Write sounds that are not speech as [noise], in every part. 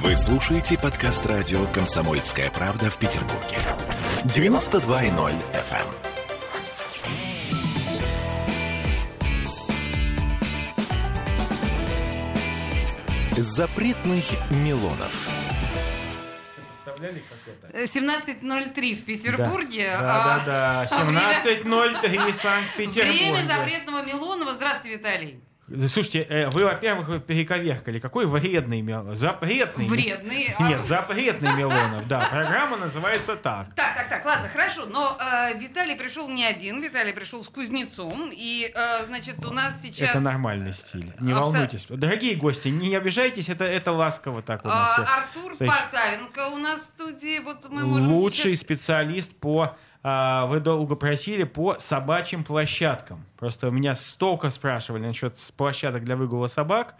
Вы слушаете подкаст радио «Комсомольская правда» в Петербурге. 92.0 FM. Запретных Милонов. Представляли, как это? 17.03 в Петербурге. Да, а- да, да. а [laughs] время- 17.03 Санкт-Петербург. Время запретного Милонова. Здравствуйте, Виталий. Слушайте, э, вы, во-первых, перековеркали. Какой вредный Милонов? Запретный. Вредный. а- Нет, запретный Милонов, да. Программа называется так. Так, так, так, ладно, хорошо. Но э, Виталий пришел не один, Виталий пришел с кузнецом. И, э, значит, у нас сейчас... Это нормальный стиль. Не Абсо- волнуйтесь. Дорогие гости, не обижайтесь, это, это ласково так у нас. а, всё. Артур Значит, Порталенко у нас в студии. Вот мы можем Лучший сейчас- специалист по... а, вы долго просили по собачьим площадкам. Просто у меня столько спрашивали насчет площадок для выгула собак,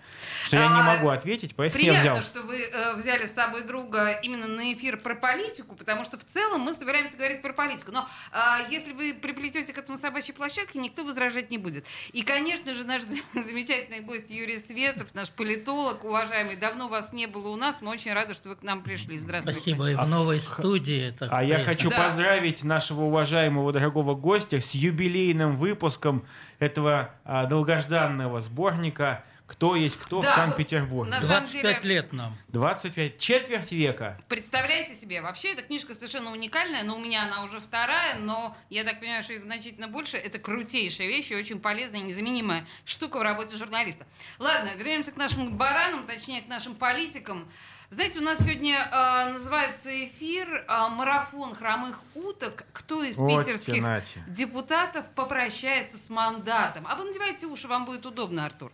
что я не А, могу ответить, поэтому я Приятно, взял. что вы э, взяли с собой друга именно на эфир про политику, потому что в целом мы собираемся говорить про политику. Но э, если вы приплетете к этому собачьей площадке, никто возражать не будет. И, конечно же, наш [laughs] замечательный гость Юрий Светов, наш политолог, уважаемый, давно вас не было у нас. Мы очень рады, что вы к нам пришли. Здравствуйте. Спасибо. И в новой студии. так А я приятно. хочу Да. поздравить нашего уважаемого дорогого гостя с юбилейным выпуском этого а, долгожданного сборника «Кто есть кто» Да, в Санкт-Петербурге. на самом 25 деле- лет нам. 25, четверть века. Представляете себе, вообще эта книжка совершенно уникальная, но у меня она уже вторая, но я так понимаю, что их значительно больше. Это крутейшая вещь и очень полезная, незаменимая штука в работе журналиста. Ладно, вернемся к нашим баранам, точнее к нашим политикам. Знаете, у нас сегодня э, называется эфир э, «Марафон хромых уток». Кто из Вот питерских тянате. депутатов попрощается с мандатом? А вы надевайте уши, вам будет удобно, Артур.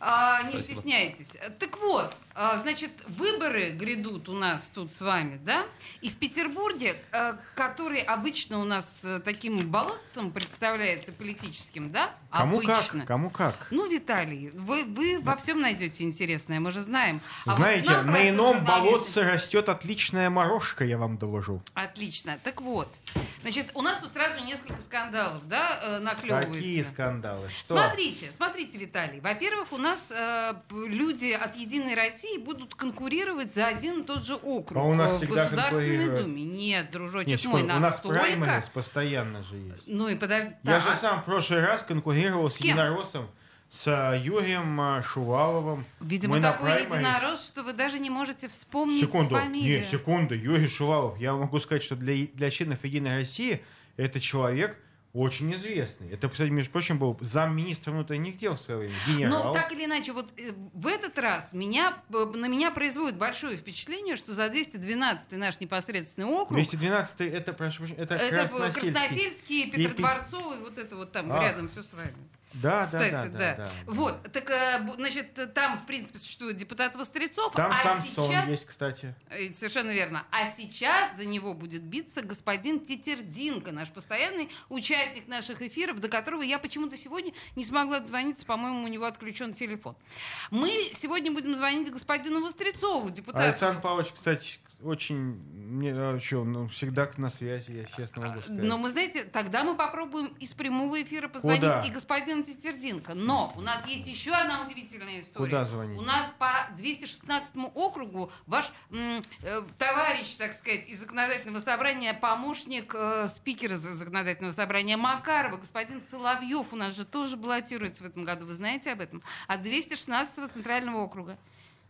А, не стесняйтесь. Так вот, значит, выборы грядут у нас тут с вами, да? И в Петербурге, а, который обычно у нас э, таким болотцем представляется политическим, да? Кому обычно. как, кому как. Ну, Виталий, вы, вы во всем найдете интересное, мы же знаем. А вот Знаете, нам, на ином болотце растет отличная морожка, я вам доложу. Отлично. Так вот, значит, у нас тут сразу несколько скандалов, да, э, наклевывается. Какие скандалы? Что? Смотрите, смотрите, Виталий. Во-первых, у нас э, люди от Единой России будут конкурировать за один и тот же округ А у нас э, в Государственной. Думе. Нет, дружочек Нет, мой, у нас праймерис постоянно же есть. Ну и подожди. Я да, же сам в прошлый раз конкурировал с, С единороссом, с а, Юрием а, Шуваловым. Видимо, Мы такой единорос, что вы даже не можете вспомнить Секунду, фамилию. нет, секунду, Юрий Шувалов. Я могу сказать, что для, для членов Единой России это человек очень известный. Это, кстати, между прочим, был замминистра внутренних дел в свое время, генерал. Ну, так или иначе, вот э, в этот раз меня, э, на меня производит большое впечатление, что за 212 наш непосредственный округ 212 это, прошу прощения, это, Это Красносельский. Красносельский, И Петродворцовый, вот это вот там А. рядом все с вами. Да, Кстати, да, да. да, да, да. Вот, так, э, значит, там, в принципе, существует депутат Вострецов, Там а Самсон сейчас... есть, кстати. Э, Совершенно верно. А сейчас за него будет биться господин Тетердинко, наш постоянный участник наших эфиров, до которого я почему-то сегодня не смогла дозвониться, по-моему, у него отключен телефон. Мы сегодня будем звонить господину Вострецову, депутату. Александр Павлович, кстати, очень мне, а, чё, ну, всегда на связи, я честно могу сказать. Но мы, знаете, тогда мы попробуем из прямого эфира позвонить Куда? и господину Тетердинко. Но у нас есть еще одна удивительная история. Куда звонить? У нас по 216 округу ваш м, э, товарищ, так сказать, из законодательного собрания, помощник э, спикера за- законодательного собрания Макарова, господин Соловьев, у нас же тоже баллотируется в этом году. Вы знаете об этом? От 216 центрального округа.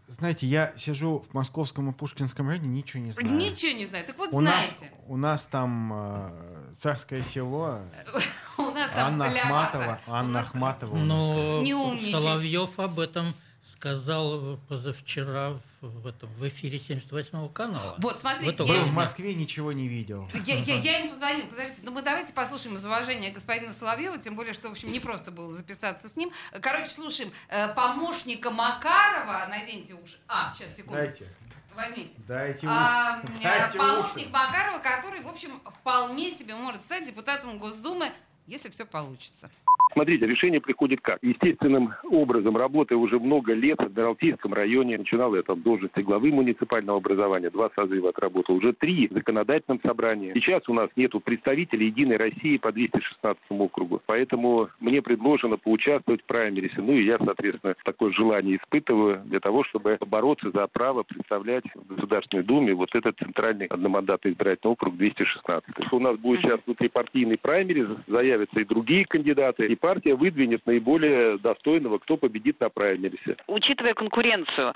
Знаете, я сижу в Московском и Пушкинском районе, ничего не знаю. Ничего не знаю. Так вот, у нас, знаете, у нас там э, царское село, [laughs] у нас там Анна. Ахматова, Анна нас- Ахматова. нас. Но Не умничай. Соловьев об этом сказал позавчера в, в этом, в эфире 78 канала. Вот, смотрите, В этом я в. Москве, ничего не видел. Я, я, [laughs] я ему позвонила. Подождите, ну мы давайте послушаем из уважения господина Соловьева, тем более, что, в общем, не просто было записаться с ним. Короче, слушаем э, помощника Макарова. Наденьте уши. А, сейчас, секунду. Дайте, Возьмите. дайте, А, [laughs] дайте помощник уши. Макарова, который, в общем, вполне себе может стать депутатом Госдумы, если все получится. Смотрите, решение приходит как? Естественным образом, работая уже много лет в Адмиралтейском районе, начинал я там должности главы муниципального образования, два созыва отработал, уже три в законодательном собрании. Сейчас у нас нету представителей Единой России по 216 округу, поэтому мне предложено поучаствовать в праймерисе. Ну и я, соответственно, такое желание испытываю для того, чтобы бороться за право представлять в Государственной Думе вот этот центральный одномандатный избирательный округ 216. У нас будет сейчас внутрипартийный праймерис, заявятся и другие кандидаты, и партия выдвинет наиболее достойного, кто победит на праймерисе. Учитывая конкуренцию,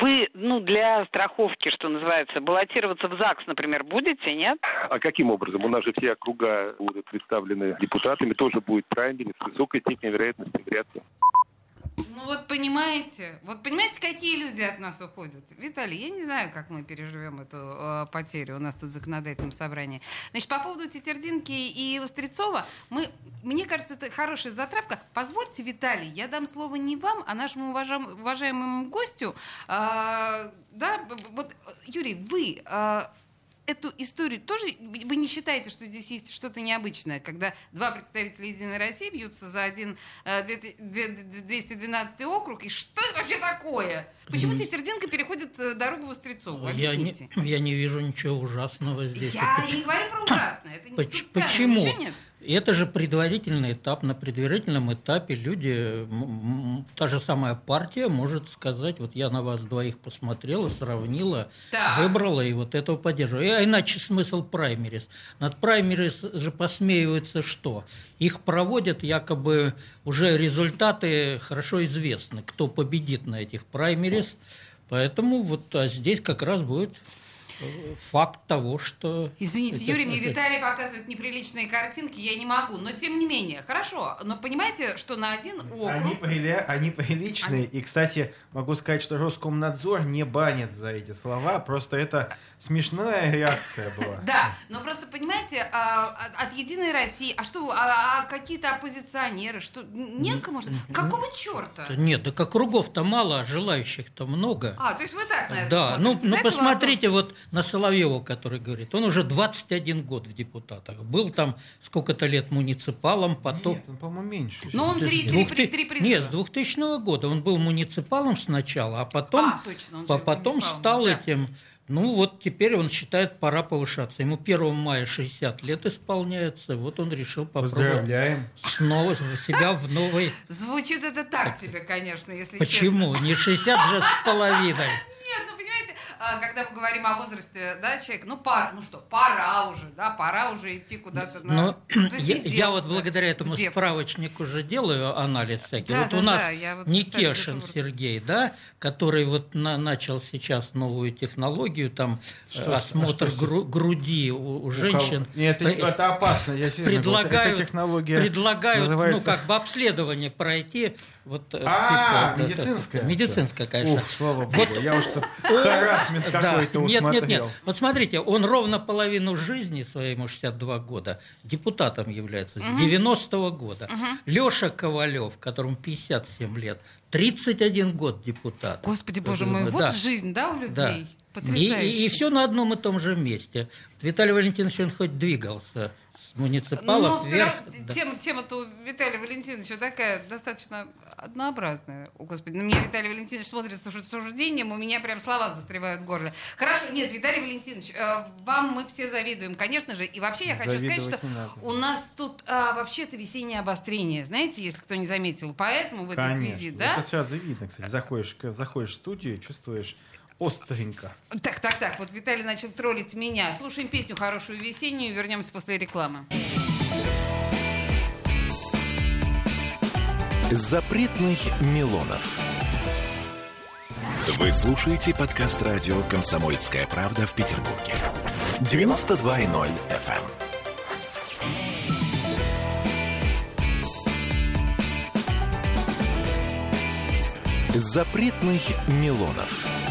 вы, ну, для страховки, что называется, баллотироваться в ЗАГС, например, будете, нет? А каким образом? У нас же все округа будут представлены депутатами, тоже будет праймерис с высокой степенью вероятности вряд-ли. Ну вот понимаете, вот понимаете, какие люди от нас уходят? Виталий, я не знаю, как мы переживем эту э, потерю у нас тут в законодательном собрании. Значит, по поводу Тетердинки и Вострецова, мы, мне кажется, это хорошая затравка. Позвольте, Виталий, я дам слово не вам, а нашему уважам, уважаемому гостю. Э, да, вот, Юрий, вы... Э, эту историю тоже вы не считаете, что здесь есть что-то необычное, когда два представителя Единой России бьются за один э, 212 округ, и что это вообще такое? Почему Тестердинка переходит э, дорогу Вострецову? Я не, я не вижу ничего ужасного здесь. Я почему? не говорю про ужасное. Это Поч- почему? Это же предварительный этап. На предварительном этапе люди, та же самая партия может сказать, вот я на вас двоих посмотрела, сравнила, так. выбрала и вот этого поддерживаю. А иначе смысл праймерис. Над праймерис же посмеиваются что? Их проводят якобы уже результаты хорошо известны, кто победит на этих праймерис. Поэтому вот а здесь как раз будет факт того, что... Извините, Юрий, мне Виталий показывает неприличные картинки, я не могу. Но тем не менее, хорошо. Но понимаете, что на один округ... Они, прили... они приличные. Они... И, кстати, могу сказать, что Роскомнадзор не банит за эти слова. Просто это смешная реакция была. [laughs] Да, но просто, понимаете, а, от Единой России... А что, а, а какие-то оппозиционеры? Что, некому? Какого черта? Нет, да как кругов-то мало, а желающих-то много. А, то есть вы так на это Да, ну, ну посмотрите вот на Соловьева, который говорит, он уже 21 год в депутатах. Был там сколько-то лет муниципалом, потом... Нет, он, по-моему, меньше. Но он три, три, три, призыва. Нет, с 2000 года он был муниципалом сначала, а потом, а, точно, он потом стал да. Ну вот теперь он считает, пора повышаться. Ему 1 мая 60 лет исполняется. Вот он решил попробовать снова себя в новой... Звучит это так себе, конечно, если Почему? честно. Не 60 же с половиной. А, когда мы говорим о возрасте да, человека, ну, пора, ну что, пора уже, да, пора уже идти куда-то на ну, я, я вот благодаря этому справочнику уже делаю анализ всякий. Да, вот да, у нас да, вот Никешин Сергей, да, который вот на, начал сейчас новую технологию, там что, осмотр а гру, груди у, у женщин. У Нет, это, это опасно, я предлагают, эта технология предлагают, ну, называется... ну, как бы обследование пройти. Вот, э, а, типа, медицинская. медицинская, конечно. Ух, слава богу, я уж [laughs] тут харасмент какой-то Нет, нет, нет. Вот смотрите, он ровно половину жизни своему 62 года депутатом является, с 90-го года. Леша Ковалев, которому 57 лет, 31 год депутат. Господи, боже мой, вот жизнь, да, у людей? Потрясающе. И, и, и все на одном и том же месте. Виталий Валентинович, он хоть двигался с муниципалов Но вверх. Да. Тема, тема-то у Виталия Валентиновича такая достаточно однообразная. О, Господи, на меня Виталий Валентинович смотрит с осуждением, у меня прям слова застревают в горле. Хорошо, нет, Виталий Валентинович, э, вам мы все завидуем, конечно же. И вообще я хочу сказать, что у нас тут а, вообще-то весеннее обострение, знаете, если кто не заметил. Поэтому в этой конечно. связи, да? Это сразу видно, кстати. Заходишь, заходишь в студию, чувствуешь остренько. Так, так, так. Вот Виталий начал троллить меня. Слушаем песню хорошую весеннюю. Вернемся после рекламы. Запретных Милонов. Вы слушаете подкаст радио «Комсомольская правда» в Петербурге. 92.0 FM. эм. Запретных Милонов.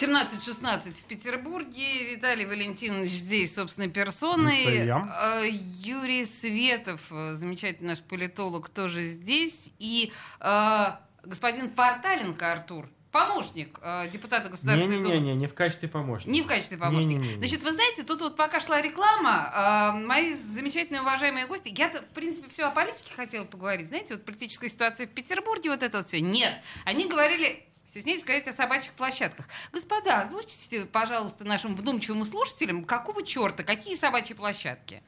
17-16 в Петербурге. Виталий Валентинович здесь, собственной персоной. Это я. Э, Юрий Светов, э, замечательный наш политолог, тоже здесь. И э, господин Порталенко Артур помощник э, депутата Государственной не, Думы. Не-не-не, не в качестве помощника. Не в качестве помощника. Не, не, не. Значит, вы знаете, тут вот пока шла реклама, э, мои замечательные уважаемые гости, я-то, в принципе, все о политике хотела поговорить. Знаете, вот политическая ситуация в Петербурге, вот это вот все. Нет. Они говорили стесняюсь сказать о собачьих площадках. Господа, озвучите, пожалуйста, нашим вдумчивым слушателям, какого черта, какие собачьи площадки?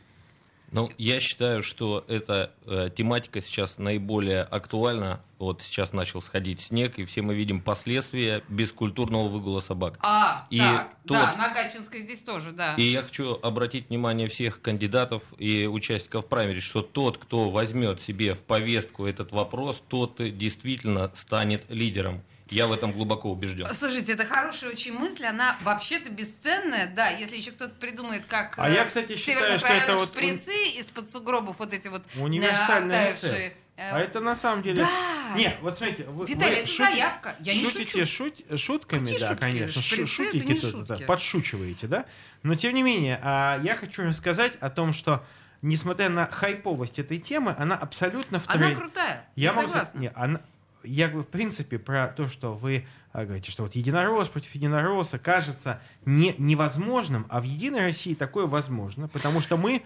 Ну, я считаю, что эта э, тематика сейчас наиболее актуальна. Вот сейчас начал сходить снег, и все мы видим последствия бескультурного выгула собак. А, и так, тот... да, на Гатчинской здесь тоже, да. И я хочу обратить внимание всех кандидатов и участников праймери, что тот, кто возьмет себе в повестку этот вопрос, тот действительно станет лидером. Я в этом глубоко убежден. Слушайте, это хорошая очень мысль, она вообще-то бесценная, да, если еще кто-то придумает, как а я, кстати, считаю, что это вот шприцы из-под сугробов, вот эти вот э, универсальные оттаившие. А это на самом деле... Да! Нет, вот смотрите, вы, Виталий, вы это шутите, заявка. Я не шутите шучу. Шут, шутками, Какие да, шутки? конечно. Шприцы шутите, это не тут, подшучиваете, да? Но тем не менее, а, я хочу рассказать о том, что несмотря на хайповость этой темы, она абсолютно вторая. Она крутая. Я, я могу согласна. сказать, не, она, я говорю, в принципе, про то, что вы а, говорите, что вот единорос против единороса кажется не, невозможным, а в Единой России такое возможно, потому что мы,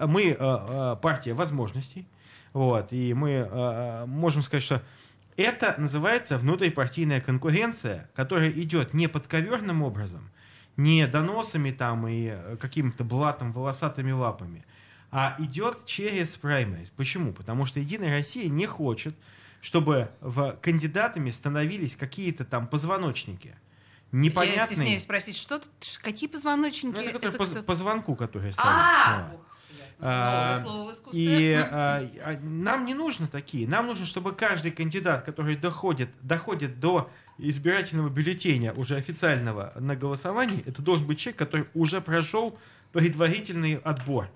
мы э, э, партия возможностей, вот, и мы э, можем сказать, что это называется внутрипартийная конкуренция, которая идет не подковерным образом, не доносами там и каким-то блатом, волосатыми лапами, а идет через праймерис. Почему? Потому что Единая Россия не хочет, чтобы в кандидатами становились какие-то там позвоночники. Непонятные. Я стесняюсь спросить, что какие позвоночники? Ну, это, это по, по звонку, который А, вот. А, и [laughs] а, а, нам не нужно такие. Нам нужно, чтобы каждый кандидат, который доходит, доходит до избирательного бюллетеня уже официального на голосование, это должен быть человек, который уже прошел предварительный отбор.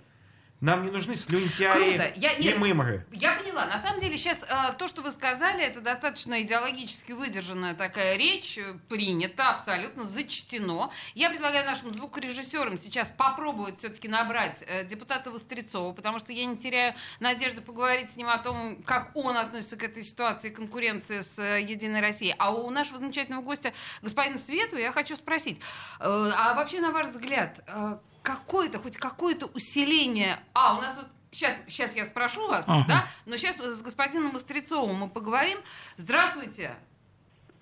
Нам не нужны слюнтяи Круто. Я, и мымры. Я поняла. На самом деле сейчас э, то, что вы сказали, это достаточно идеологически выдержанная такая речь, э, принята, абсолютно зачтено. Я предлагаю нашим звукорежиссерам сейчас попробовать все-таки набрать э, депутата Вострецова, потому что я не теряю надежды поговорить с ним о том, как он относится к этой ситуации конкуренции с э, Единой Россией. А у нашего замечательного гостя, господина Светова, я хочу спросить, э, а вообще, на ваш взгляд, э, какое-то, хоть какое-то усиление... А, у нас вот Сейчас, сейчас я спрошу вас, ага. да? Но сейчас с господином Острецовым мы поговорим. Здравствуйте.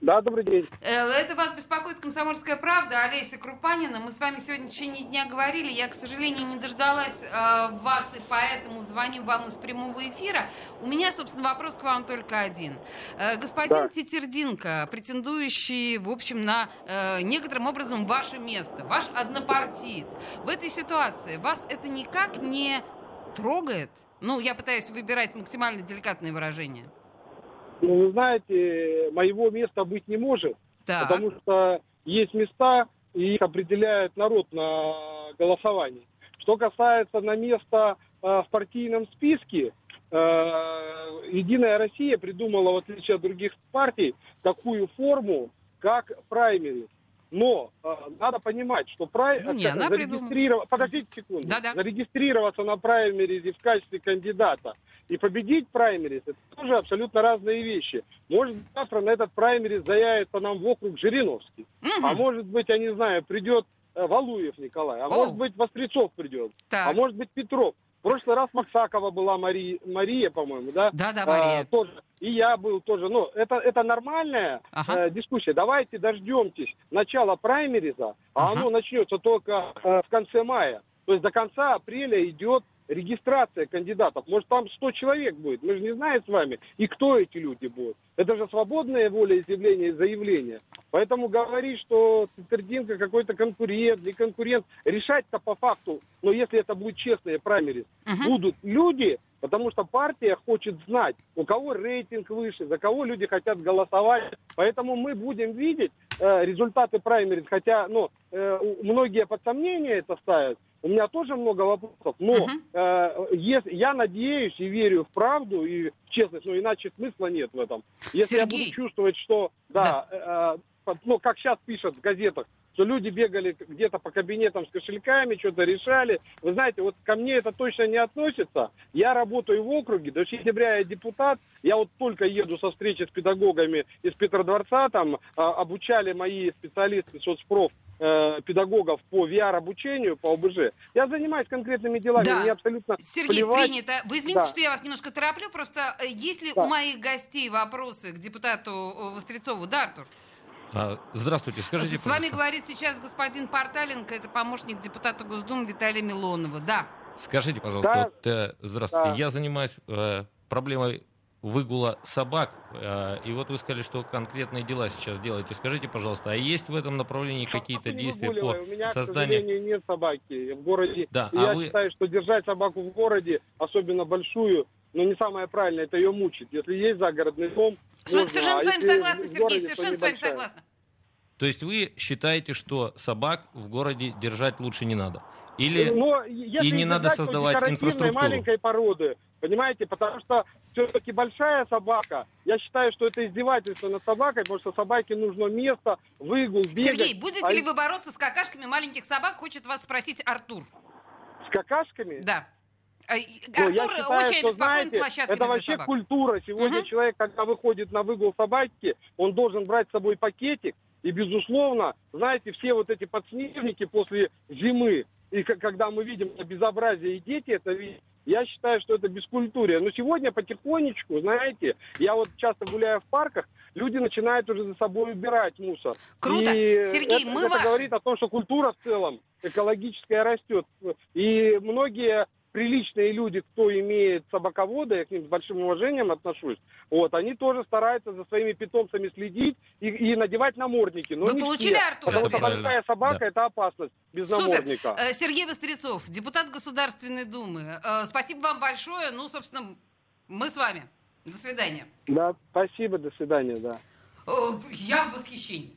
Да, добрый день. Э, это вас беспокоит «Комсомольская правда», Олеся Крупанина. Мы с вами сегодня в течение дня говорили. Я, к сожалению, не дождалась э, вас, и поэтому звоню вам из прямого эфира. У меня, собственно, вопрос к вам только один. Э, господин да. Тетердинко, претендующий, в общем, на э, некоторым образом ваше место, ваш однопартиец. В этой ситуации вас это никак не трогает? Ну, я пытаюсь выбирать максимально деликатные выражения. Ну, вы знаете, моего места быть не может. Так. Потому что есть места, и их определяет народ на голосовании. Что касается на место э, в партийном списке, э, Единая Россия придумала, в отличие от других партий, такую форму, как праймерис. Но э, надо понимать, что прай... ну, не, она зарегистрироваться... Подождите секунду. Да-да. Зарегистрироваться на праймеризе в качестве кандидата и победить праймерис, это тоже абсолютно разные вещи. Может, завтра на этот праймерис заявится нам в округ Жириновский. Угу. А может быть, я не знаю, придет э, Валуев Николай. А О. может быть, Вострецов придет. Так. А может быть, Петров. В прошлый раз Максакова была Мария, Мария по-моему, да? Да, да, Мария. А, тоже. И я был тоже. Ну, это, это нормальная ага. э, дискуссия. Давайте дождемтесь начала праймериза, а ага. оно начнется только э, в конце мая. То есть до конца апреля идет регистрация кандидатов. Может, там 100 человек будет. Мы же не знаем с вами, и кто эти люди будут. Это же свободная воля изъявления и заявления. Поэтому говорить, что Цитардинка какой-то конкурент, не конкурент, решать-то по факту, но если это будет честные праймерис, uh-huh. будут люди, потому что партия хочет знать, у кого рейтинг выше, за кого люди хотят голосовать. Поэтому мы будем видеть э, результаты праймерис, хотя ну, э, многие под сомнение это ставят, у меня тоже много вопросов, но uh-huh. э, если, я надеюсь и верю в правду и в честность, но иначе смысла нет в этом. Если Сергей. я буду чувствовать, что, да, да. Э, э, ну, как сейчас пишут в газетах, что люди бегали где-то по кабинетам с кошельками, что-то решали. Вы знаете, вот ко мне это точно не относится. Я работаю в округе, до сентября я депутат, я вот только еду со встречи с педагогами из Петродворца, там а, обучали мои специалисты соцпроф э, педагогов по VR-обучению, по ОБЖ. Я занимаюсь конкретными делами, да. мне абсолютно Сергей, плевать. принято. Вы извините, да. что я вас немножко тороплю, просто э, есть ли да. у моих гостей вопросы к депутату э, Вострецову? Да, Артур? А, здравствуйте, скажите, С пожалуйста. вами говорит сейчас господин Порталенко, это помощник депутата Госдумы Виталия Милонова. Да. Скажите, пожалуйста, да. вот, э, здравствуйте, да. я занимаюсь э, проблемой выгула собак. Э, и вот вы сказали, что конкретные дела сейчас делаете. Скажите, пожалуйста, а есть в этом направлении какие-то действия по У меня, созданию... к сожалению, нет собаки в городе. Да, я а вы... считаю, что держать собаку в городе, особенно большую, но не самое правильное, это ее мучить. Если есть загородный дом... Совершенно можно, с вами а согласна, Сергей, городе, совершенно с вами согласна. То есть вы считаете, что собак в городе держать лучше не надо? Или Но и не надо создавать инфраструктуру? маленькой породы, понимаете, потому что все-таки большая собака, я считаю, что это издевательство над собакой, потому что собаке нужно место, выгул, бегать. Сергей, будете а... ли вы бороться с какашками маленьких собак, хочет вас спросить Артур. С какашками? Да. А, Артур я считаю, очень что, знаете, это вообще собак. культура. Сегодня угу. человек, когда выходит на выгул собаки, он должен брать с собой пакетик, и, безусловно, знаете, все вот эти подснежники после зимы, и когда мы видим безобразие, и дети это видят, я считаю, что это бескультурие. Но сегодня потихонечку, знаете, я вот часто гуляю в парках, люди начинают уже за собой убирать мусор. Круто. И Сергей, это, мы это ваши. говорит о том, что культура в целом экологическая растет. И многие приличные люди, кто имеет собаковода, я к ним с большим уважением отношусь, вот, они тоже стараются за своими питомцами следить и, и надевать намордники. Но Вы не получили, все, Артур? Потому что большая собака да. – это опасность без Супер. намордника. Э, Сергей Вострецов, депутат Государственной Думы. Э, спасибо вам большое. Ну, собственно, мы с вами. До свидания. Да, спасибо, до свидания, да. Э, я в восхищении.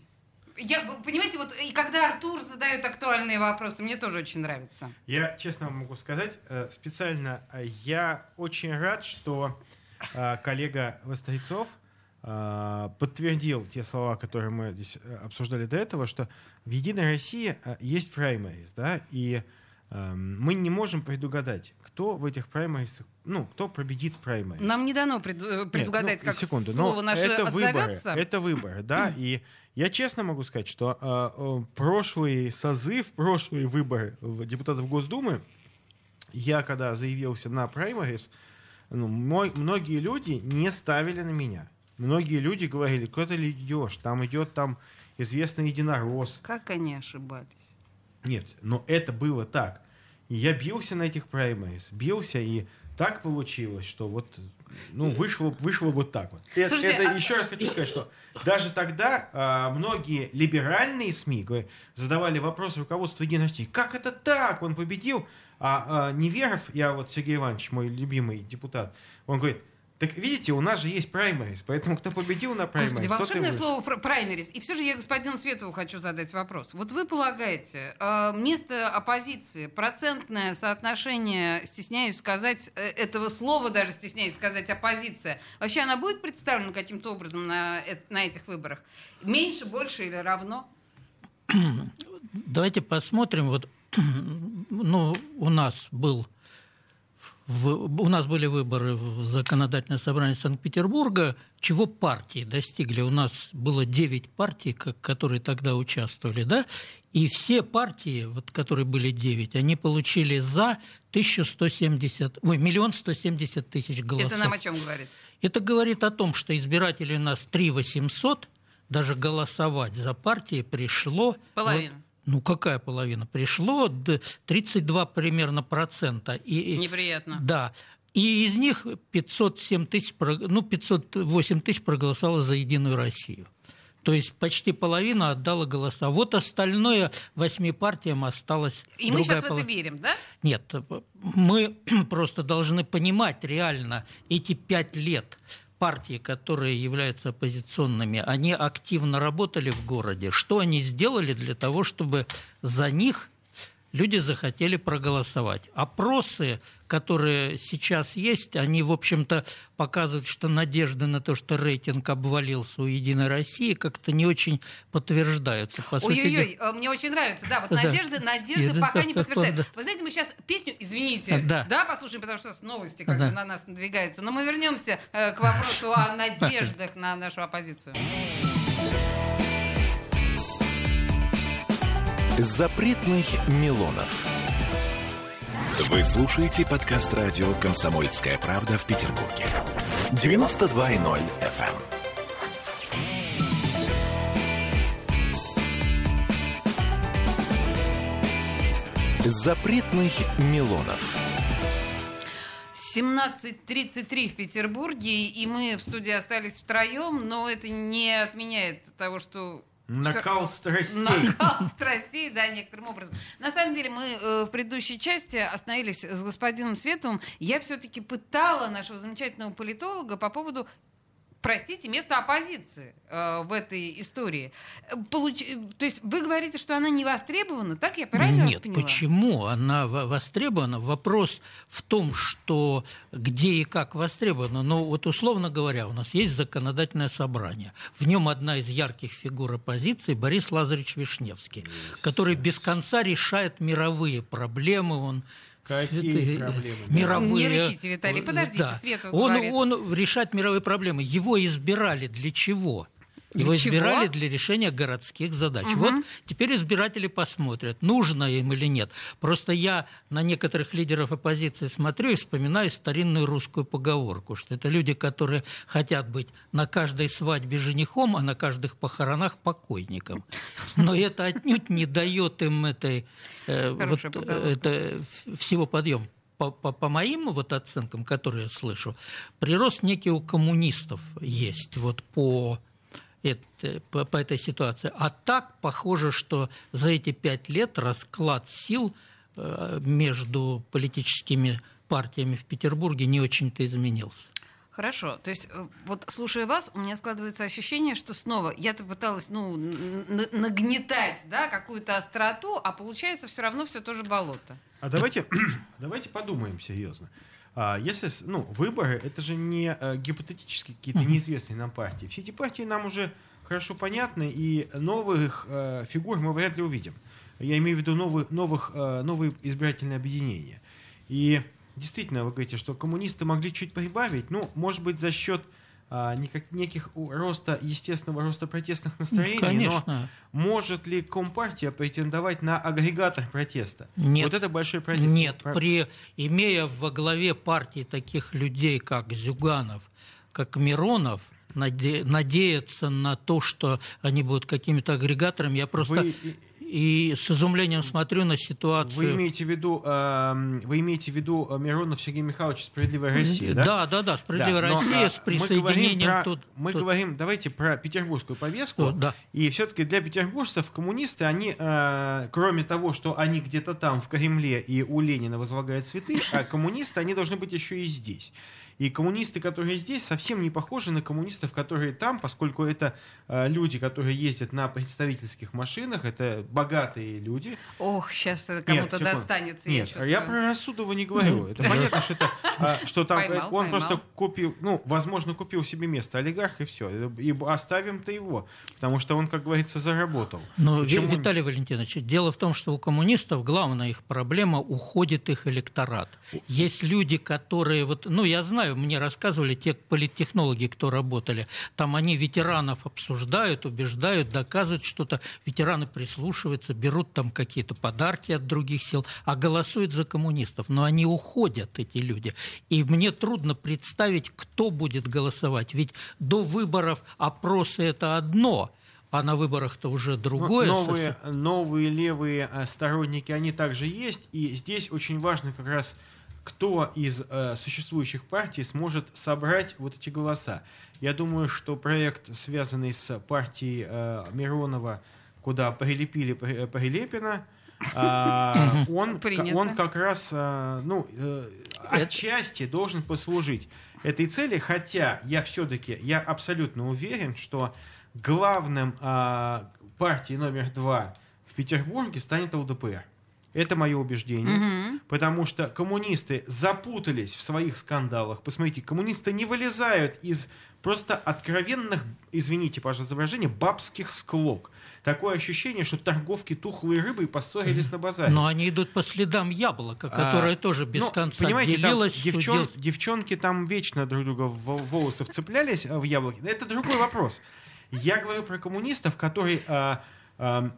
Я, понимаете, вот и когда Артур задает актуальные вопросы, мне тоже очень нравится. Я честно вам могу сказать, э, специально э, я очень рад, что э, коллега Вострецов подтвердил те слова, которые мы здесь обсуждали до этого, что в Единой России есть праймерис, да, и эм, мы не можем предугадать, кто в этих праймерисах, ну, кто победит в праймерис. Нам не дано предугадать, Нет, ну, как секунду, слово наше это отзовется. Выборы, это выборы, да, и я честно могу сказать, что э, прошлый созыв, прошлые выборы депутатов Госдумы, я когда заявился на праймарис, ну, мой, многие люди не ставили на меня. Многие люди говорили, куда ты идешь, там идет там известный единорос. Как они ошибались? Нет, но это было так. Я бился на этих праймарис, бился, и так получилось, что вот ну, вышло, вышло вот так вот. Слушайте, это, а... еще раз хочу сказать, что даже тогда а, многие либеральные СМИ задавали вопросы руководству Единой России. Как это так? Он победил. А, а Неверов, я вот Сергей Иванович, мой любимый депутат, он говорит, так видите, у нас же есть праймерис, поэтому кто победил на праймерис, Господи, волшебное слово праймерис. И все же я господину Светову хочу задать вопрос. Вот вы полагаете, э, место оппозиции, процентное соотношение, стесняюсь сказать, э, этого слова даже стесняюсь сказать, оппозиция, вообще она будет представлена каким-то образом на, э, на этих выборах? Меньше, больше или равно? Давайте посмотрим. Вот, [clears throat] ну, у нас был в, у нас были выборы в законодательное собрание Санкт-Петербурга, чего партии достигли. У нас было 9 партий, которые тогда участвовали, да, и все партии, вот, которые были 9, они получили за 1170, ой, миллион 170 тысяч голосов. Это нам о чем говорит? Это говорит о том, что избирателей у нас 3 800, даже голосовать за партии пришло... Половина. Вот, ну, какая половина? Пришло 32 примерно процента. И, Неприятно. Да. И из них 507 тысяч, ну, 508 тысяч проголосовало за «Единую Россию». То есть почти половина отдала голоса. Вот остальное восьми партиям осталось. И мы сейчас пол... в это верим, да? Нет, мы [clears throat] просто должны понимать реально эти пять лет партии, которые являются оппозиционными, они активно работали в городе. Что они сделали для того, чтобы за них люди захотели проголосовать. Опросы, которые сейчас есть, они, в общем-то, показывают, что надежды на то, что рейтинг обвалился у «Единой России», как-то не очень подтверждаются. Ой-ой-ой, э, мне очень нравится. Да, вот да. надежды, надежды да. пока не подтверждаются. Вы знаете, мы сейчас песню, извините, да, да послушаем, потому что новости как да. на нас надвигаются. Но мы вернемся э, к вопросу о надеждах на нашу оппозицию. Запретных Милонов. Вы слушаете подкаст радио «Комсомольская правда» в Петербурге. 92.0 FM. эм. Запретных Милонов. 17.33 в Петербурге, и мы в студии остались втроем, но это не отменяет того, что Накал страстей. Накал страстей, да, некоторым образом. На самом деле мы э, в предыдущей части остановились с господином Световым. Я все-таки пытала нашего замечательного политолога по поводу простите, место оппозиции э, в этой истории. Получ... То есть вы говорите, что она не востребована, так я правильно Нет, вас поняла? почему она востребована? Вопрос в том, что где и как востребована. Но вот условно говоря, у нас есть законодательное собрание. В нем одна из ярких фигур оппозиции Борис Лазаревич Вишневский, который без конца решает мировые проблемы. Он Какие проблемы? Мировые... Не рычите, Виталий, подождите, да. Света он, он решает мировые проблемы. Его избирали для чего? Его Для избирали чего? для решения городских задач. Угу. Вот теперь избиратели посмотрят, нужно им или нет. Просто я на некоторых лидеров оппозиции смотрю и вспоминаю старинную русскую поговорку, что это люди, которые хотят быть на каждой свадьбе женихом, а на каждых похоронах покойником. Но это отнюдь не дает им этой, э, вот, это, всего подъема по, по, по моим вот оценкам, которые я слышу, прирост некий у коммунистов есть вот по это, по, по этой ситуации. А так похоже, что за эти пять лет расклад сил э, между политическими партиями в Петербурге не очень-то изменился. Хорошо. То есть, э, вот слушая вас, у меня складывается ощущение, что снова я-то пыталась ну, нагнетать да, какую-то остроту, а получается все равно все тоже болото. А давайте, [clears throat] давайте подумаем серьезно. А если, ну, выборы, это же не э, гипотетически какие-то неизвестные нам партии. Все эти партии нам уже хорошо понятны, и новых э, фигур мы вряд ли увидим. Я имею в виду новые, новых, э, новые избирательные объединения. И действительно, вы говорите, что коммунисты могли чуть прибавить, ну, может быть, за счет а, никак, неких роста, естественного роста протестных настроений, Конечно. но может ли Компартия претендовать на агрегатор протеста? Нет. Вот это большой протест. Нет, при, имея во главе партии таких людей, как Зюганов, как Миронов, наде, надеяться на то, что они будут какими-то агрегаторами, я просто... Вы и с изумлением смотрю на ситуацию. Вы имеете в виду, э, вы имеете в виду э, Миронов Сергей Михайлович «Справедливая Россия», да? Да, да, да, «Справедливая да, Россия» но, с присоединением мы тут... Мы тут... говорим, давайте про петербургскую повестку. Да. И все-таки для петербуржцев коммунисты, они, э, кроме того, что они где-то там в Кремле и у Ленина возлагают цветы, а коммунисты, они должны быть еще и здесь. И коммунисты, которые здесь, совсем не похожи на коммунистов, которые там, поскольку это э, люди, которые ездят на представительских машинах, это богатые люди. Ох, сейчас кому-то Нет, достанется. Нет, я, я про Рассудова не говорю. Это понятно, что, это, а, [laughs] что там поймал, он поймал. просто купил, ну, возможно, купил себе место олигарх и все. И оставим-то его, потому что он, как говорится, заработал. Но, Почему... Виталий Валентинович, дело в том, что у коммунистов главная их проблема уходит их электорат. Есть люди, которые вот, ну, я знаю, знаю, мне рассказывали те политтехнологи, кто работали. Там они ветеранов обсуждают, убеждают, доказывают что-то. Ветераны прислушиваются, берут там какие-то подарки от других сил, а голосуют за коммунистов. Но они уходят, эти люди. И мне трудно представить, кто будет голосовать. Ведь до выборов опросы – это одно – а на выборах-то уже другое. Новые, новые левые э, сторонники, они также есть. И здесь очень важно как раз кто из э, существующих партий сможет собрать вот эти голоса. Я думаю, что проект, связанный с партией э, Миронова, куда прилепили Прилепина, э, [coughs] он, он как раз э, ну, э, отчасти должен послужить этой цели, хотя я все-таки, я абсолютно уверен, что главным э, партией номер два в Петербурге станет ЛДПР. Это мое убеждение. Угу. Потому что коммунисты запутались в своих скандалах. Посмотрите, коммунисты не вылезают из просто откровенных, извините, пожалуйста, за выражение, бабских склок. Такое ощущение, что торговки тухлой рыбой поссорились на базаре. Но они идут по следам яблока, которое а, тоже без ну, конца понимаете, делилось. Там девчон, девчонки там вечно друг друга в волосы вцеплялись в яблоки. Это другой вопрос. Я говорю про коммунистов, которые а, а,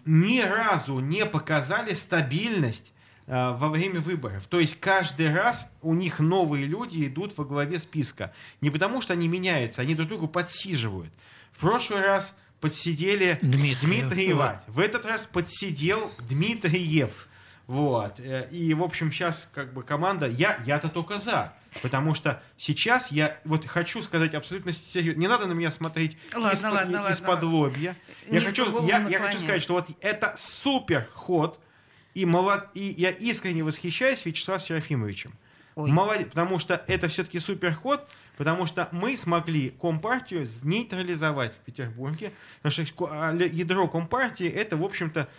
ни разу не показали стабильность а, во время выборов. То есть каждый раз у них новые люди идут во главе списка. Не потому, что они меняются, они друг другу подсиживают. В прошлый раз подсидели Дмитриев. Дмитриева. В этот раз подсидел Дмитриев. Вот. Э, и, в общем, сейчас как бы команда... Я, я-то только за. Потому что сейчас я вот хочу сказать абсолютно серьезно. Не надо на меня смотреть ладно, из-под, ладно, из-под лобья. Я хочу, я, я хочу сказать, что вот это супер ход. И, молод... и я искренне восхищаюсь Вячеславом Серафимовичем. Ой. Молодец, потому что это все-таки супер ход, потому что мы смогли Компартию нейтрализовать в Петербурге, потому что а, ядро Компартии это, в общем-то,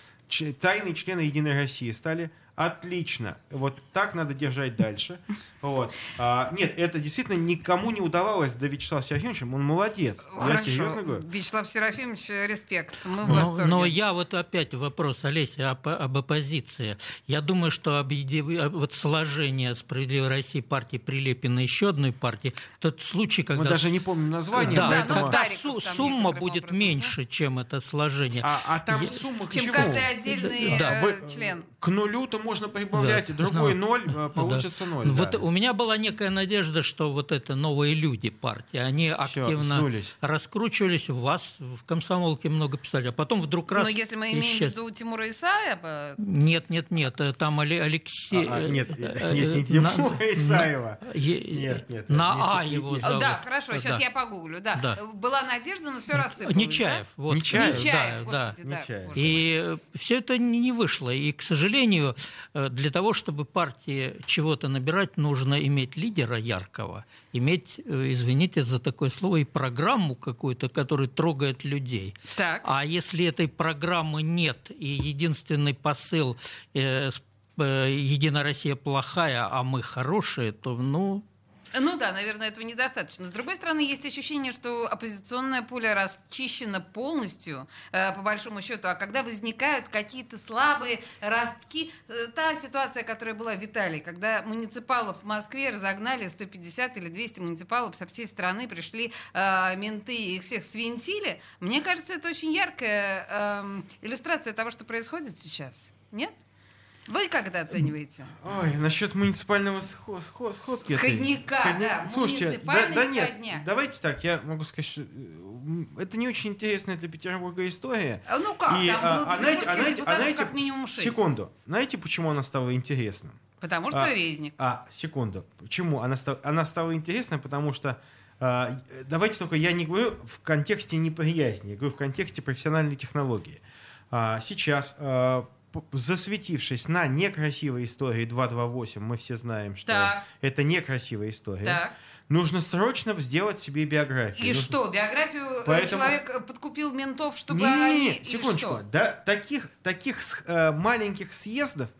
тайные члены Единой России стали Отлично. Вот так надо держать дальше. Вот. А, нет, это действительно никому не удавалось до Вячеслава Серафимовича. Он молодец. Хорошо. Я серьезно говорю. Вячеслав Серафимович, респект. Мы в но, восторге. Но я вот опять вопрос, Олеся, об, об оппозиции. Я думаю, что объедив... вот сложение «Справедливой России» партии Прилепина еще одной партии, тот случай, когда... Мы даже не помним название. Да, да но когда су- сумма будет образом, меньше, да? чем это сложение. А, а там я... сумма к Чем чему? каждый отдельный да, э, вы... член. К нулю-то можно прибавлять, [laughs] да. другой ну, ноль, э, получится да. ноль. Вот да. у меня была некая надежда, что вот это новые люди партии, они активно сдулись. раскручивались, у вас в комсомолке много писали, а потом вдруг раз... Но если мы имеем исчез. в виду Тимура Исаева... Нет, нет, нет, э, там Алексей... А, а, нет, э, [laughs] нет, не Тимура Исаева. Нет, нет. На А его зовут. Да, хорошо, сейчас я погуглю. Да. Была надежда, но все рассыпалось. Нечаев. Вот. Нечаев, Нечаев, да, да. И все это не вышло. И, к сожалению, для того, чтобы партии чего-то набирать, нужно иметь лидера яркого, иметь, э, извините за такое слово, и программу какую-то, которая трогает людей. Так. А если этой программы нет, и единственный посыл э, э, «Единая Россия плохая, а мы хорошие», то, ну, ну да, наверное, этого недостаточно. С другой стороны, есть ощущение, что оппозиционная пуля расчищена полностью, э, по большому счету. А когда возникают какие-то слабые ростки, э, та ситуация, которая была в Виталии, когда муниципалов в Москве разогнали 150 или 200 муниципалов со всей страны, пришли э, менты и их всех свинтили, мне кажется, это очень яркая э, иллюстрация того, что происходит сейчас. Нет? Вы как это оцениваете? Ой, насчет муниципального сход, сход, сходки. Сходника, Сходни... да. Слушайте, да, да нет, давайте так, я могу сказать, что э, это не очень интересная для Петербурга история. А ну как, И, там а, было а, знаете, а, знаете, а, знаете, как минимум 6. Секунду. Знаете, почему она стала интересным? Потому что а, резник. А, секунду. Почему? Она, стала, она стала интересной, потому что а, давайте только я не говорю в контексте неприязни, я говорю в контексте профессиональной технологии. А, сейчас а, засветившись на некрасивой истории 228, мы все знаем, что так. это некрасивая история. Так. Нужно срочно сделать себе биографию. И Нужно... что, биографию э, Поэтому... человек подкупил ментов, чтобы не, не, не, они... секундочку. Да, таких, таких э, маленьких съездов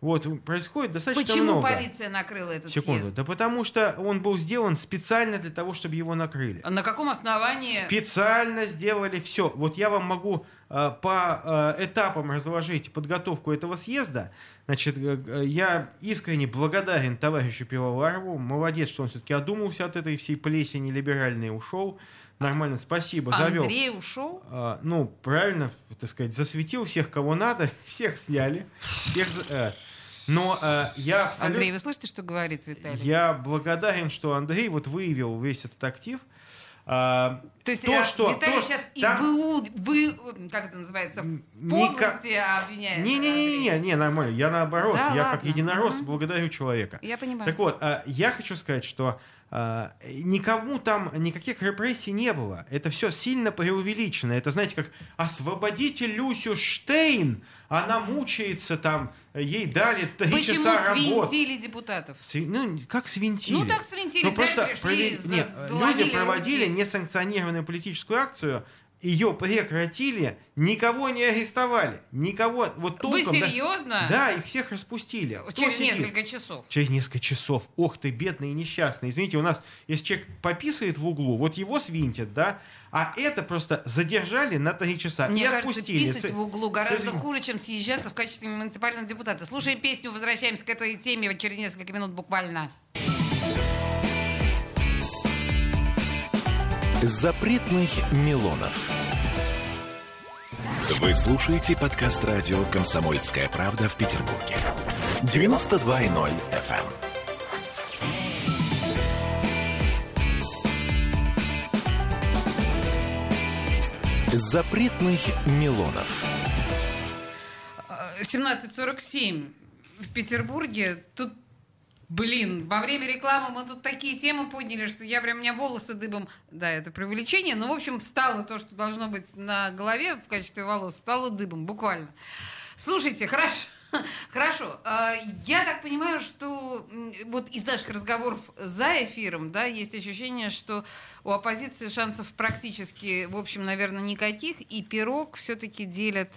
вот, происходит достаточно Почему много. Почему полиция накрыла этот Секунду. съезд? Да потому что он был сделан специально для того, чтобы его накрыли. А на каком основании? Специально сделали все. Вот я вам могу э, по э, этапам разложить подготовку этого съезда. Значит, э, я искренне благодарен товарищу Пивоварову. Молодец, что он все-таки одумался от этой всей плесени либеральной и ушел. Нормально, спасибо, завел. Андрей ушел? А, ну, правильно, так сказать, засветил всех, кого надо, [laughs] всех сняли. Всех, э, но э, я абсолютно... Андрей, вы слышите, что говорит Виталий? Я благодарен, что Андрей вот выявил весь этот актив. А, то есть то, а, что, Виталий то, сейчас там... и вы, вы, как это называется, в подлости Ника... обвиняет. Не-не-не, не, нормально. Я наоборот, да, я ладно. как единорос угу. благодарю человека. Я понимаю. Так вот, а, я хочу сказать, что а, никому там никаких репрессий не было. Это все сильно преувеличено. Это, знаете, как освободите Люсю Штейн, она мучается там, ей дали три Почему часа работы. свинтили депутатов? Сви... Ну, как свинтили? Ну, так свинтили. Ну, просто провели... Нет, люди проводили руки. Несанкционированную политическую акцию, ее прекратили, никого не арестовали, никого вот толком. Вы серьезно? Да, да их всех распустили. Через Кто несколько сидит? часов. Через несколько часов. Ох ты, бедный и несчастный. Извините, у нас, если человек пописывает в углу, вот его свинтят, да, а это просто задержали на три часа Мне и кажется, отпустили. писать в углу гораздо С... хуже, чем съезжаться в качестве муниципального депутата. Слушаем песню, возвращаемся к этой теме через несколько минут буквально. Запретных Милонов. Вы слушаете подкаст радио «Комсомольская правда» в Петербурге. 92.0 FM. эм. Запретных Милонов. 17.47 в Петербурге. Тут Блин, во время рекламы мы тут такие темы подняли, что я прям, у меня волосы дыбом, да, это преувеличение, но, в общем, встало то, что должно быть на голове в качестве волос, стало дыбом, буквально. Слушайте, хорошо. [laughs] Хорошо. А, я так понимаю, что вот из наших разговоров за эфиром, да, есть ощущение, что у оппозиции шансов практически, в общем, наверное, никаких, и пирог все-таки делят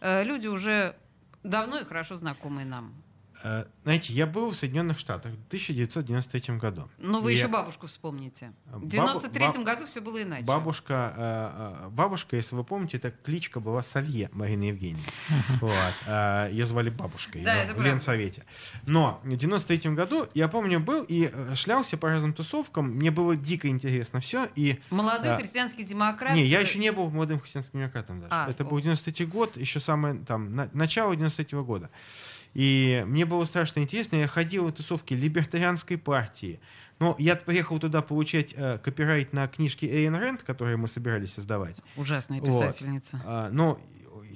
э, люди уже давно и хорошо знакомые нам. Э, знаете, я был в Соединенных Штатах в 1993 году. Ну, вы и еще бабушку вспомните. В 93 баб... году все было иначе. Бабушка, э, э, бабушка, если вы помните, эта кличка была Салье Марина Евгеньевна. [laughs] Вот. Ее звали бабушкой да, в Ленсовете. Но в 93 году, я помню, был и шлялся по разным тусовкам. Мне было дико интересно все. И, Молодой христианский демократ. Не, я еще не был молодым христианским демократом даже. А, Это был 93 год, еще самое там, начало 93 года. И мне было страшно интересно. Я ходил в тусовки либертарианской партии. Но я приехал туда получать э, копирайт на книжки Эйн Рэнд, которые мы собирались создавать. Ужасная писательница. Вот. А, но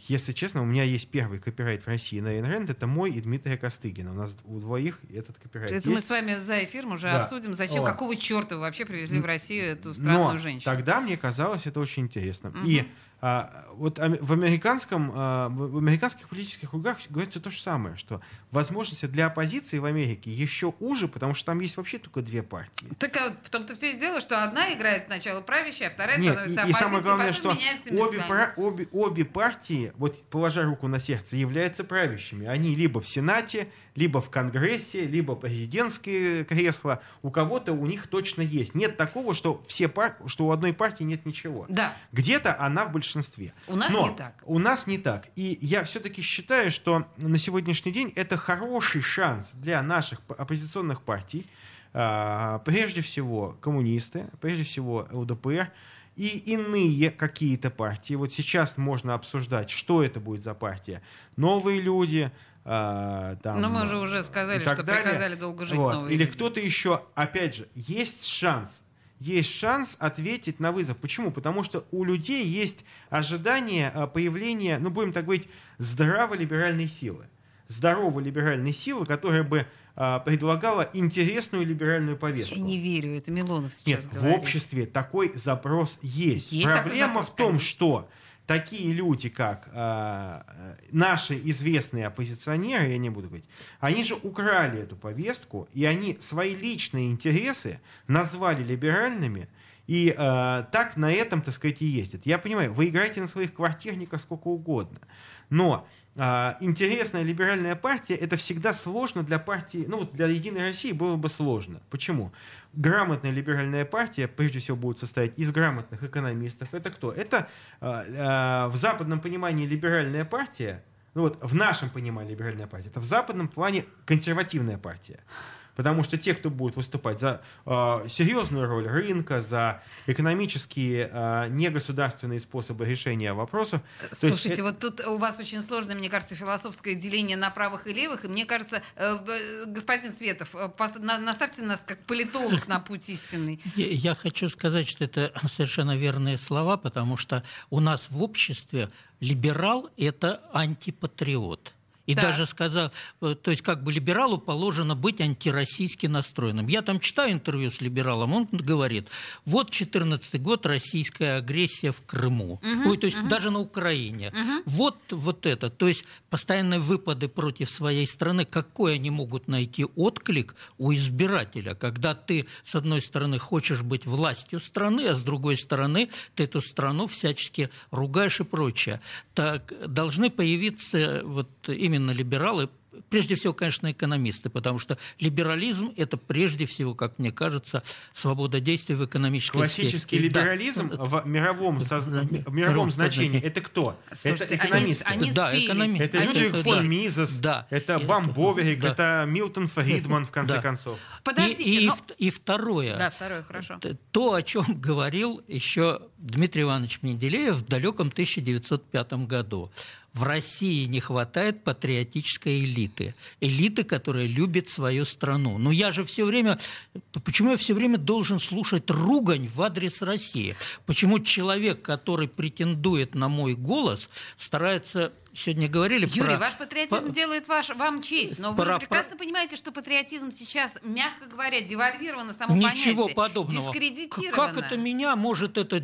если честно, у меня есть первый копирайт в России на Эйн это мой и Дмитрия Костыгина. У нас у двоих этот копирайт Это есть. мы с вами за эфиром уже да. обсудим, зачем, вот. какого черта вы вообще привезли в Россию эту странную Но женщину. тогда мне казалось это очень интересно. Угу. И а, вот в, американском, а, в американских политических кругах говорится то же самое, что возможности для оппозиции в Америке еще уже, потому что там есть вообще только две партии. Так а в том-то все и дело, что одна играет сначала правящая, а вторая Нет, становится и, и самое главное, что обе, пара, обе, обе партии, вот положа руку на сердце, являются правящими. Они либо в Сенате, либо в Конгрессе, либо президентские кресла. У кого-то у них точно есть. Нет такого, что, все пар... что у одной партии нет ничего. Да. Где-то она в большинстве. У нас Но не так. У нас не так. И я все-таки считаю, что на сегодняшний день это хороший шанс для наших оппозиционных партий, а, прежде всего коммунисты, прежде всего ЛДПР, и иные какие-то партии. Вот сейчас можно обсуждать, что это будет за партия. Новые люди, а, там, Но мы же уже сказали, что далее. приказали долго жить вот. новые Или кто-то еще, опять же, есть шанс, есть шанс ответить на вызов. Почему? Потому что у людей есть ожидание а, появления, ну, будем так говорить, здраво-либеральной силы. Здоровой либеральной силы, которая бы а, предлагала интересную либеральную повестку. Я не верю, это Милонов сейчас Нет, говорит. в обществе такой запрос есть. есть Проблема запрос, в том, конечно. что такие люди, как э, наши известные оппозиционеры, я не буду говорить, они же украли эту повестку, и они свои личные интересы назвали либеральными, и э, так на этом, так сказать, и ездят. Я понимаю, вы играете на своих квартирниках сколько угодно, но интересная либеральная партия, это всегда сложно для партии, ну вот для Единой России было бы сложно. Почему? Грамотная либеральная партия, прежде всего, будет состоять из грамотных экономистов. Это кто? Это а, а, в западном понимании либеральная партия, ну вот в нашем понимании либеральная партия, это в западном плане консервативная партия. Потому что те, кто будет выступать за э, серьезную роль рынка, за экономические э, негосударственные способы решения вопросов. Слушайте, есть, вот тут у вас очень сложное, мне кажется, философское деление на правых и левых. И мне кажется, э, господин Светов, э, наставьте нас как политолог на путь истинный. Я, я хочу сказать, что это совершенно верные слова, потому что у нас в обществе либерал – это антипатриот – И так. даже сказал, э, то есть как бы либералу положено быть антироссийски настроенным. Я там читаю интервью с либералом, он говорит, вот 14 год российская агрессия в Крыму, угу, Ой, то есть угу. даже на Украине. Угу. Вот, вот это, то есть постоянные выпады против своей страны, какой они могут найти отклик у избирателя, когда ты, с одной стороны, хочешь быть властью страны, а с другой стороны, ты эту страну всячески ругаешь и прочее. Так должны появиться вот именно именно либералы, прежде всего, конечно, экономисты, потому что либерализм – это прежде всего, как мне кажется, свобода действий в экономической Классический сфере. либерализм да. в мировом, соз... в мировом значении – это кто? Слушайте, это экономисты. Они, они да, экономисты. Это Людвиг фон Мизес, да. это Бамбоверик, да. это Милтон Фридман, в конце да. концов. Подождите, и, но... и, и второе. Да, второе, хорошо. То, о чем [laughs] говорил еще Дмитрий Иванович Менделеев в далеком 1905 году в России не хватает патриотической элиты. Элиты, которая любит свою страну. Но я же все время... Почему я все время должен слушать ругань в адрес России? Почему человек, который претендует на мой голос, старается сегодня говорили Юрий, про... ваш патриотизм по... делает ваш, вам честь, но вы про... же прекрасно про... понимаете, что патриотизм сейчас, мягко говоря, девальвировано само Ничего понятие. подобного. Дискредитировано. Как это меня может это...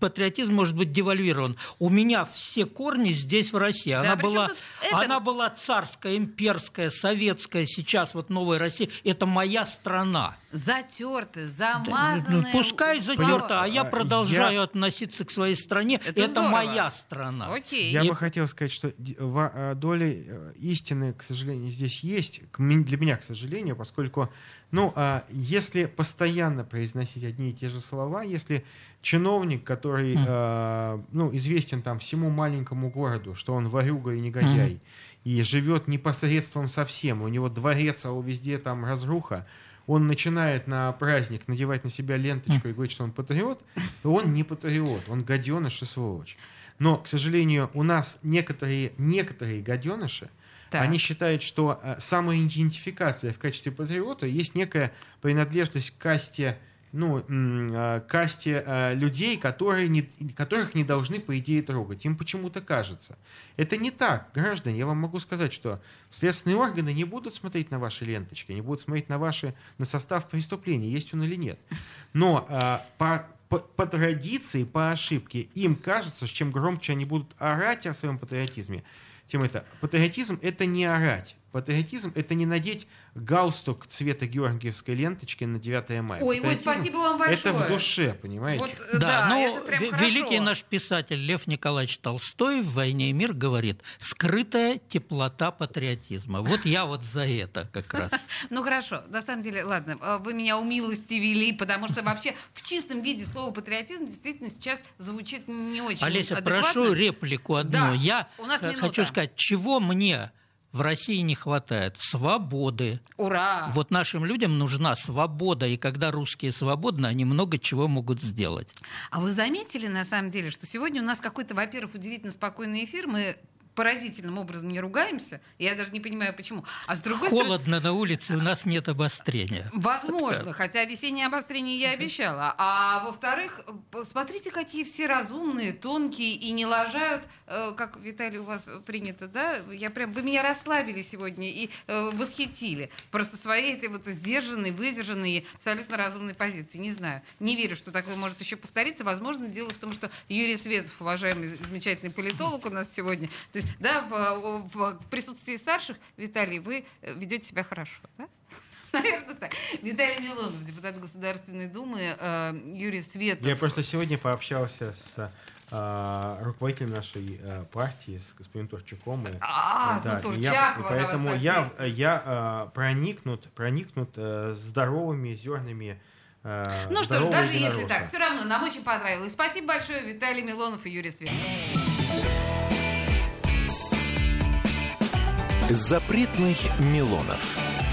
Патриотизм может быть девальвирован? У меня все корни здесь, в России. Она, да, была, это... она была царская, имперская, советская, сейчас вот новая Россия. Это моя страна. Затерты, замазаны. Да, пускай затерта, а я продолжаю я... относиться к своей стране. Это, это моя страна. Окей. Я И... бы хотел сказать, что а, доля э, истины, к сожалению, здесь есть. Для меня, к сожалению, поскольку, ну, а, если постоянно произносить одни и те же слова, если чиновник, который, mm. ну, известен там всему маленькому городу, что он ворюга и негодяй, mm. и живет непосредством совсем, у него дворец, а у везде там разруха, он начинает на праздник надевать на себя ленточку и говорить, что он патриот, то он не патриот, он гаденыш и сволочь. Но, к сожалению, у нас некоторые, некоторые гаденыши, так. они считают, что э, самоидентификация в качестве патриота есть некая принадлежность к касте ну, э, касте э, людей, которые не, которых не должны, по идее, трогать. Им почему-то кажется. Это не так, граждане. Я вам могу сказать, что следственные органы не будут смотреть на ваши ленточки, не будут смотреть на ваши, на состав преступления, есть он или нет. Но по, по, по традиции, по ошибке, им кажется, что чем громче они будут орать о своем патриотизме, тем это. Патриотизм — это не орать. Патриотизм — это не надеть галстук цвета георгиевской ленточки на 9 мая. Ой, ой, спасибо вам большое. Это в душе, понимаете? Вот, да, да ну, это прям великий хорошо. наш писатель Лев Николаевич Толстой в «Войне и мир» говорит «скрытая теплота патриотизма». Вот я вот за это как раз. [laughs] Ну хорошо, на самом деле, ладно, а, вы меня умилостивили, потому что вообще в чистом виде слово патриотизм действительно сейчас звучит не очень Олеся, прошу реплику одну. Я хочу сказать, чего мне в России не хватает свободы. Ура! Вот нашим людям нужна свобода, и когда русские свободны, они много чего могут сделать. А вы заметили, на самом деле, что сегодня у нас какой-то, во-первых, удивительно спокойный эфир, мы поразительным образом не ругаемся. Я даже не понимаю, почему. А с другой Холодно стороны... на улице, у нас нет обострения. Возможно, хотя весеннее обострение я обещала. А во-вторых, смотрите, какие все разумные, тонкие и не лажают, э, как, Виталий, у вас принято, да? Я прям, вы меня расслабили сегодня и э, восхитили. Просто своей этой вот сдержанной, выдержанной, абсолютно разумной позиции. Не знаю. Не верю, что такое может еще повториться. Возможно, дело в том, что Юрий Светов, уважаемый замечательный политолог у нас сегодня, то есть, да, в, в присутствии старших, Виталий, вы э, ведете себя хорошо, да? [laughs] Наверное, так. Виталий Милонов, депутат Государственной Думы, э, Юрий Светов. Я просто сегодня пообщался с э, руководителем нашей партии, с господином Турчаком. И, а, да, ну Турчак, я, Поэтому я, я проникнут, проникнут здоровыми зернами Ну что ж, даже если так, все равно нам очень понравилось. Спасибо большое, Виталий Милонов и Юрий Светов. Запретных Милонов.